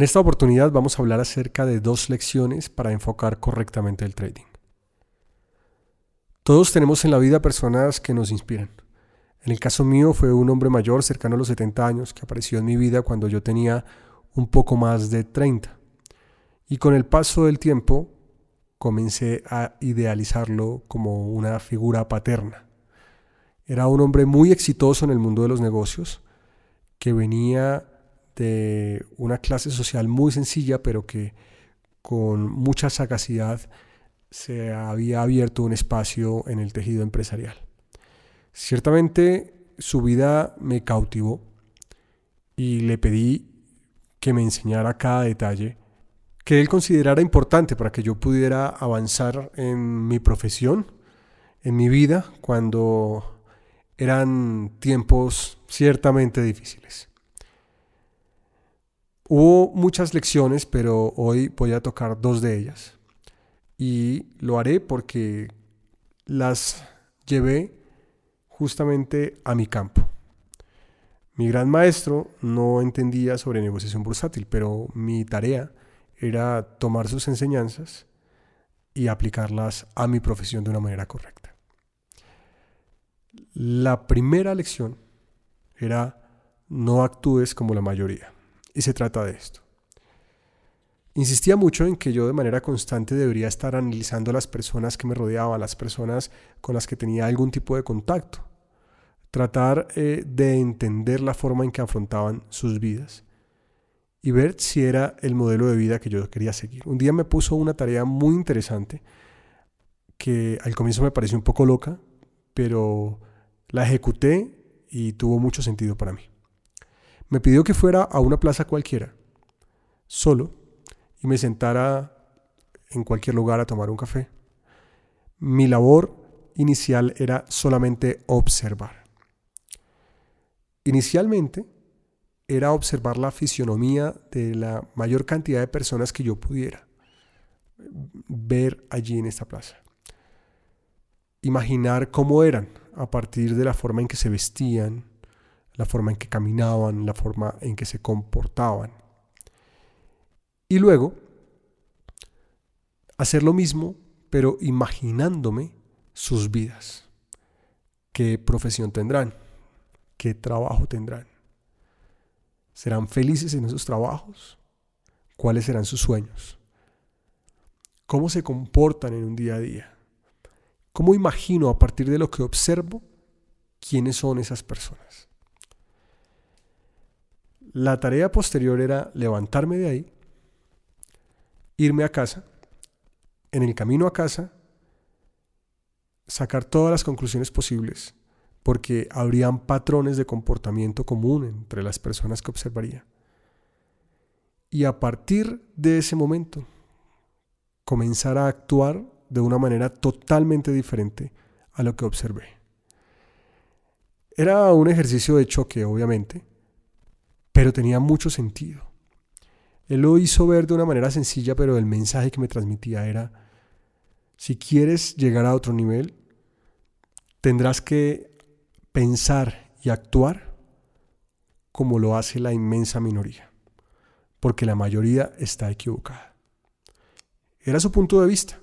En esta oportunidad vamos a hablar acerca de dos lecciones para enfocar correctamente el trading. Todos tenemos en la vida personas que nos inspiran. En el caso mío fue un hombre mayor cercano a los 70 años que apareció en mi vida cuando yo tenía un poco más de 30. Y con el paso del tiempo comencé a idealizarlo como una figura paterna. Era un hombre muy exitoso en el mundo de los negocios, que venía de una clase social muy sencilla, pero que con mucha sagacidad se había abierto un espacio en el tejido empresarial. Ciertamente su vida me cautivó y le pedí que me enseñara cada detalle que él considerara importante para que yo pudiera avanzar en mi profesión, en mi vida, cuando eran tiempos ciertamente difíciles. Hubo muchas lecciones, pero hoy voy a tocar dos de ellas. Y lo haré porque las llevé justamente a mi campo. Mi gran maestro no entendía sobre negociación bursátil, pero mi tarea era tomar sus enseñanzas y aplicarlas a mi profesión de una manera correcta. La primera lección era no actúes como la mayoría. Y se trata de esto. Insistía mucho en que yo de manera constante debería estar analizando a las personas que me rodeaban, las personas con las que tenía algún tipo de contacto tratar eh, de entender la forma en que afrontaban sus vidas y ver si era el modelo de vida que yo quería seguir. Un día me puso una tarea muy interesante que al comienzo me pareció un poco loca, pero la ejecuté y tuvo mucho sentido para mí. Me pidió que fuera a una plaza cualquiera, solo, y me sentara en cualquier lugar a tomar un café. Mi labor inicial era solamente observar. Inicialmente era observar la fisionomía de la mayor cantidad de personas que yo pudiera ver allí en esta plaza. Imaginar cómo eran a partir de la forma en que se vestían, la forma en que caminaban, la forma en que se comportaban. Y luego hacer lo mismo, pero imaginándome sus vidas. ¿Qué profesión tendrán? ¿Qué trabajo tendrán? ¿Serán felices en esos trabajos? ¿Cuáles serán sus sueños? ¿Cómo se comportan en un día a día? ¿Cómo imagino a partir de lo que observo quiénes son esas personas? La tarea posterior era levantarme de ahí, irme a casa, en el camino a casa, sacar todas las conclusiones posibles porque habrían patrones de comportamiento común entre las personas que observaría. Y a partir de ese momento, comenzar a actuar de una manera totalmente diferente a lo que observé. Era un ejercicio de choque, obviamente, pero tenía mucho sentido. Él lo hizo ver de una manera sencilla, pero el mensaje que me transmitía era, si quieres llegar a otro nivel, tendrás que pensar y actuar como lo hace la inmensa minoría, porque la mayoría está equivocada. Era su punto de vista.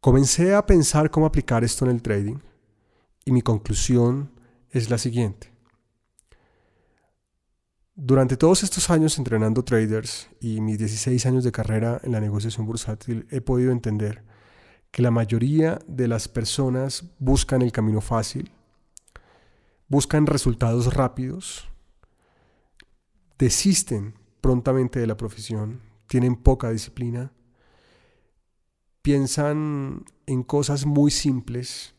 Comencé a pensar cómo aplicar esto en el trading y mi conclusión es la siguiente. Durante todos estos años entrenando traders y mis 16 años de carrera en la negociación bursátil he podido entender que la mayoría de las personas buscan el camino fácil, buscan resultados rápidos, desisten prontamente de la profesión, tienen poca disciplina, piensan en cosas muy simples,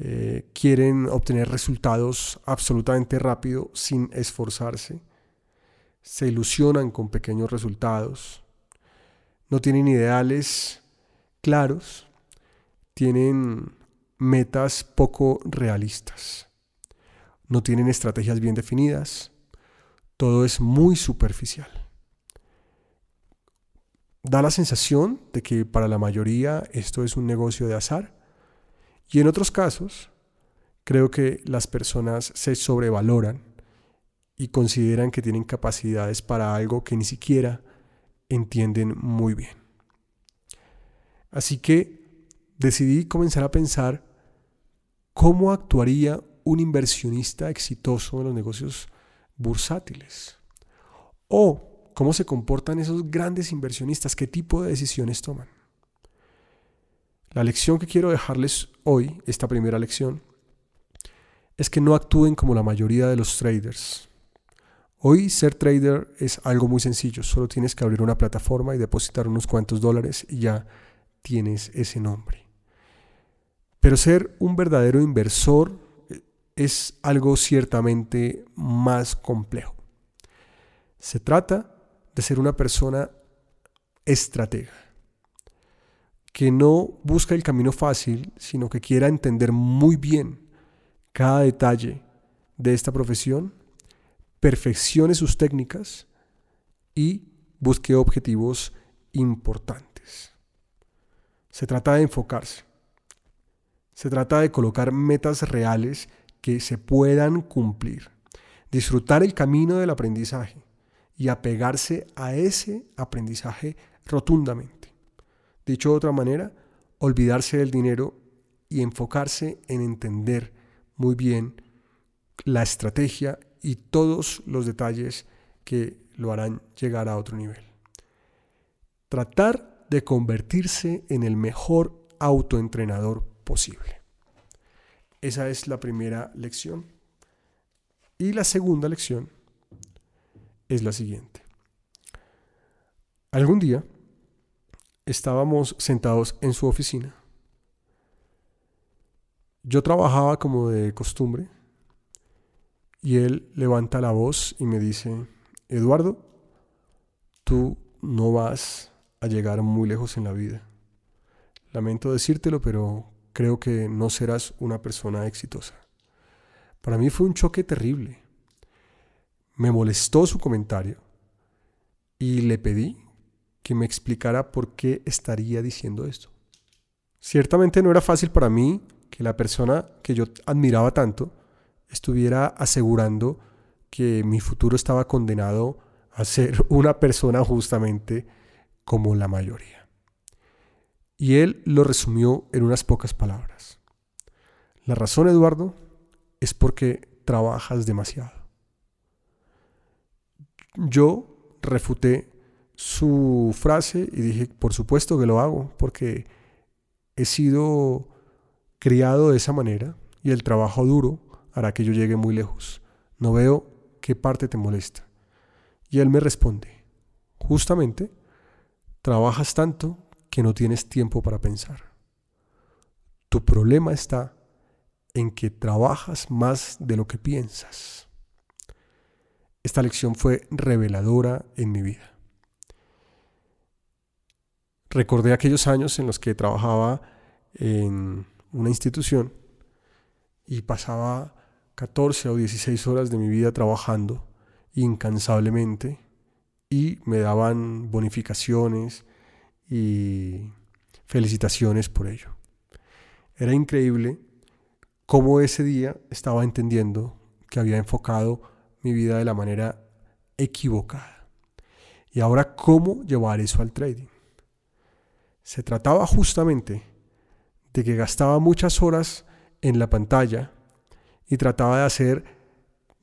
eh, quieren obtener resultados absolutamente rápido sin esforzarse, se ilusionan con pequeños resultados, no tienen ideales claros, tienen metas poco realistas, no tienen estrategias bien definidas, todo es muy superficial. Da la sensación de que para la mayoría esto es un negocio de azar y en otros casos creo que las personas se sobrevaloran y consideran que tienen capacidades para algo que ni siquiera entienden muy bien. Así que decidí comenzar a pensar cómo actuaría un inversionista exitoso en los negocios bursátiles. O cómo se comportan esos grandes inversionistas, qué tipo de decisiones toman. La lección que quiero dejarles hoy, esta primera lección, es que no actúen como la mayoría de los traders. Hoy ser trader es algo muy sencillo, solo tienes que abrir una plataforma y depositar unos cuantos dólares y ya tienes ese nombre. Pero ser un verdadero inversor eh, es algo ciertamente más complejo. Se trata de ser una persona estratega, que no busca el camino fácil, sino que quiera entender muy bien cada detalle de esta profesión, perfeccione sus técnicas y busque objetivos importantes. Se trata de enfocarse. Se trata de colocar metas reales que se puedan cumplir. Disfrutar el camino del aprendizaje y apegarse a ese aprendizaje rotundamente. Dicho de otra manera, olvidarse del dinero y enfocarse en entender muy bien la estrategia y todos los detalles que lo harán llegar a otro nivel. Tratar de convertirse en el mejor autoentrenador posible. Esa es la primera lección. Y la segunda lección es la siguiente. Algún día estábamos sentados en su oficina. Yo trabajaba como de costumbre y él levanta la voz y me dice, Eduardo, tú no vas a llegar muy lejos en la vida. Lamento decírtelo, pero creo que no serás una persona exitosa. Para mí fue un choque terrible. Me molestó su comentario y le pedí que me explicara por qué estaría diciendo esto. Ciertamente no era fácil para mí que la persona que yo admiraba tanto estuviera asegurando que mi futuro estaba condenado a ser una persona justamente como la mayoría. Y él lo resumió en unas pocas palabras. La razón, Eduardo, es porque trabajas demasiado. Yo refuté su frase y dije, por supuesto que lo hago, porque he sido criado de esa manera y el trabajo duro hará que yo llegue muy lejos. No veo qué parte te molesta. Y él me responde, justamente Trabajas tanto que no tienes tiempo para pensar. Tu problema está en que trabajas más de lo que piensas. Esta lección fue reveladora en mi vida. Recordé aquellos años en los que trabajaba en una institución y pasaba 14 o 16 horas de mi vida trabajando incansablemente y me daban bonificaciones y felicitaciones por ello. Era increíble cómo ese día estaba entendiendo que había enfocado mi vida de la manera equivocada. Y ahora, ¿cómo llevar eso al trading? Se trataba justamente de que gastaba muchas horas en la pantalla y trataba de hacer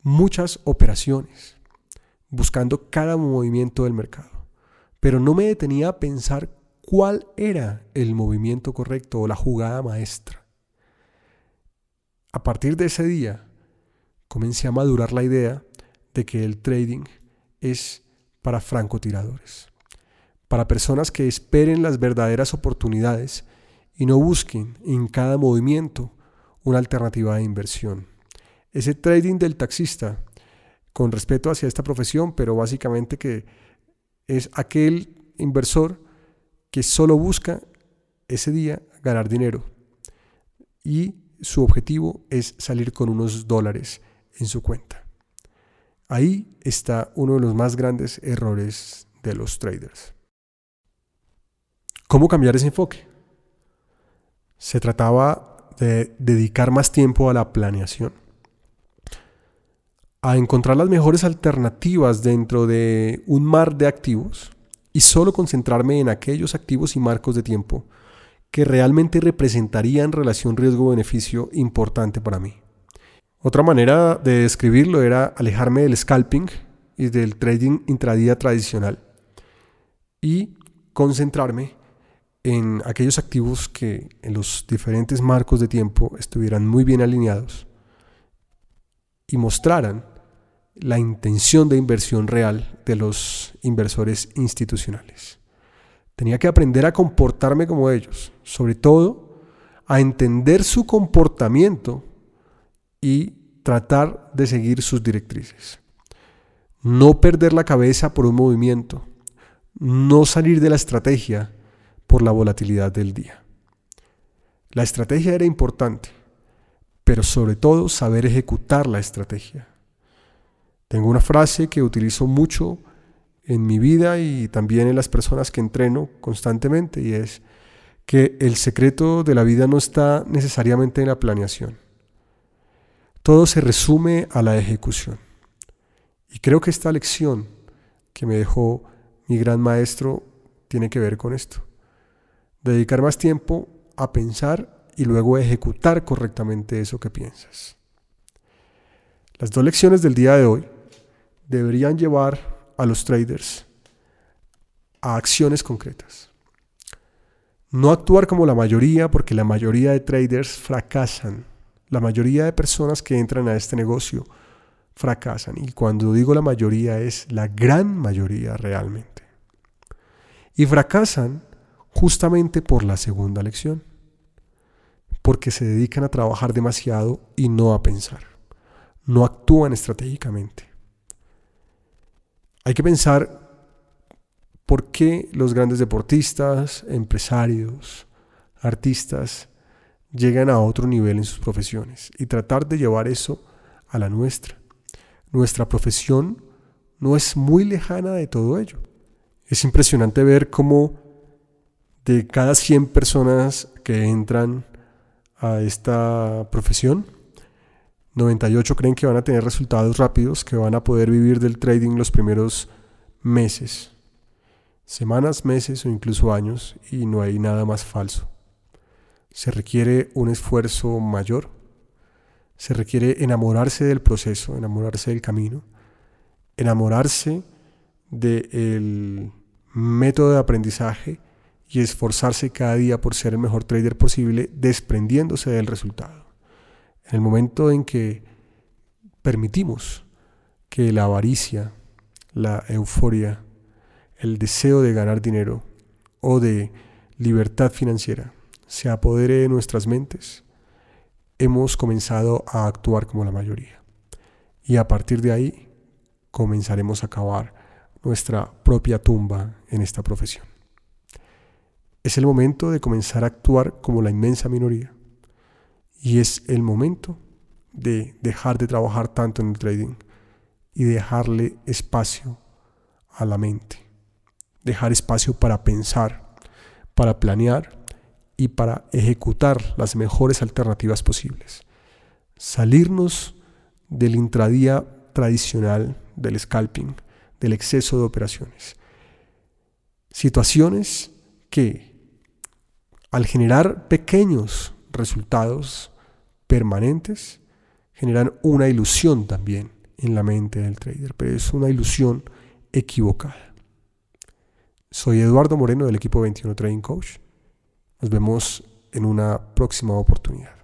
muchas operaciones buscando cada movimiento del mercado. Pero no me detenía a pensar cuál era el movimiento correcto o la jugada maestra. A partir de ese día, comencé a madurar la idea de que el trading es para francotiradores, para personas que esperen las verdaderas oportunidades y no busquen en cada movimiento una alternativa de inversión. Ese trading del taxista con respeto hacia esta profesión, pero básicamente que es aquel inversor que solo busca ese día ganar dinero y su objetivo es salir con unos dólares en su cuenta. Ahí está uno de los más grandes errores de los traders. ¿Cómo cambiar ese enfoque? Se trataba de dedicar más tiempo a la planeación a encontrar las mejores alternativas dentro de un mar de activos y solo concentrarme en aquellos activos y marcos de tiempo que realmente representarían relación riesgo-beneficio importante para mí. Otra manera de describirlo era alejarme del scalping y del trading intradía tradicional y concentrarme en aquellos activos que en los diferentes marcos de tiempo estuvieran muy bien alineados y mostraran la intención de inversión real de los inversores institucionales. Tenía que aprender a comportarme como ellos, sobre todo a entender su comportamiento y tratar de seguir sus directrices. No perder la cabeza por un movimiento, no salir de la estrategia por la volatilidad del día. La estrategia era importante, pero sobre todo saber ejecutar la estrategia. Tengo una frase que utilizo mucho en mi vida y también en las personas que entreno constantemente y es que el secreto de la vida no está necesariamente en la planeación. Todo se resume a la ejecución. Y creo que esta lección que me dejó mi gran maestro tiene que ver con esto. Dedicar más tiempo a pensar y luego ejecutar correctamente eso que piensas. Las dos lecciones del día de hoy deberían llevar a los traders a acciones concretas. No actuar como la mayoría porque la mayoría de traders fracasan. La mayoría de personas que entran a este negocio fracasan. Y cuando digo la mayoría es la gran mayoría realmente. Y fracasan justamente por la segunda lección. Porque se dedican a trabajar demasiado y no a pensar. No actúan estratégicamente. Hay que pensar por qué los grandes deportistas, empresarios, artistas llegan a otro nivel en sus profesiones y tratar de llevar eso a la nuestra. Nuestra profesión no es muy lejana de todo ello. Es impresionante ver cómo de cada 100 personas que entran a esta profesión, 98 creen que van a tener resultados rápidos, que van a poder vivir del trading los primeros meses, semanas, meses o incluso años, y no hay nada más falso. Se requiere un esfuerzo mayor, se requiere enamorarse del proceso, enamorarse del camino, enamorarse del método de aprendizaje y esforzarse cada día por ser el mejor trader posible, desprendiéndose del resultado. En el momento en que permitimos que la avaricia, la euforia, el deseo de ganar dinero o de libertad financiera se apodere de nuestras mentes, hemos comenzado a actuar como la mayoría. Y a partir de ahí comenzaremos a cavar nuestra propia tumba en esta profesión. Es el momento de comenzar a actuar como la inmensa minoría y es el momento de dejar de trabajar tanto en el trading y dejarle espacio a la mente. Dejar espacio para pensar, para planear y para ejecutar las mejores alternativas posibles. Salirnos del intradía tradicional, del scalping, del exceso de operaciones. Situaciones que al generar pequeños resultados permanentes generan una ilusión también en la mente del trader, pero es una ilusión equivocada. Soy Eduardo Moreno del equipo 21 Trading Coach. Nos vemos en una próxima oportunidad.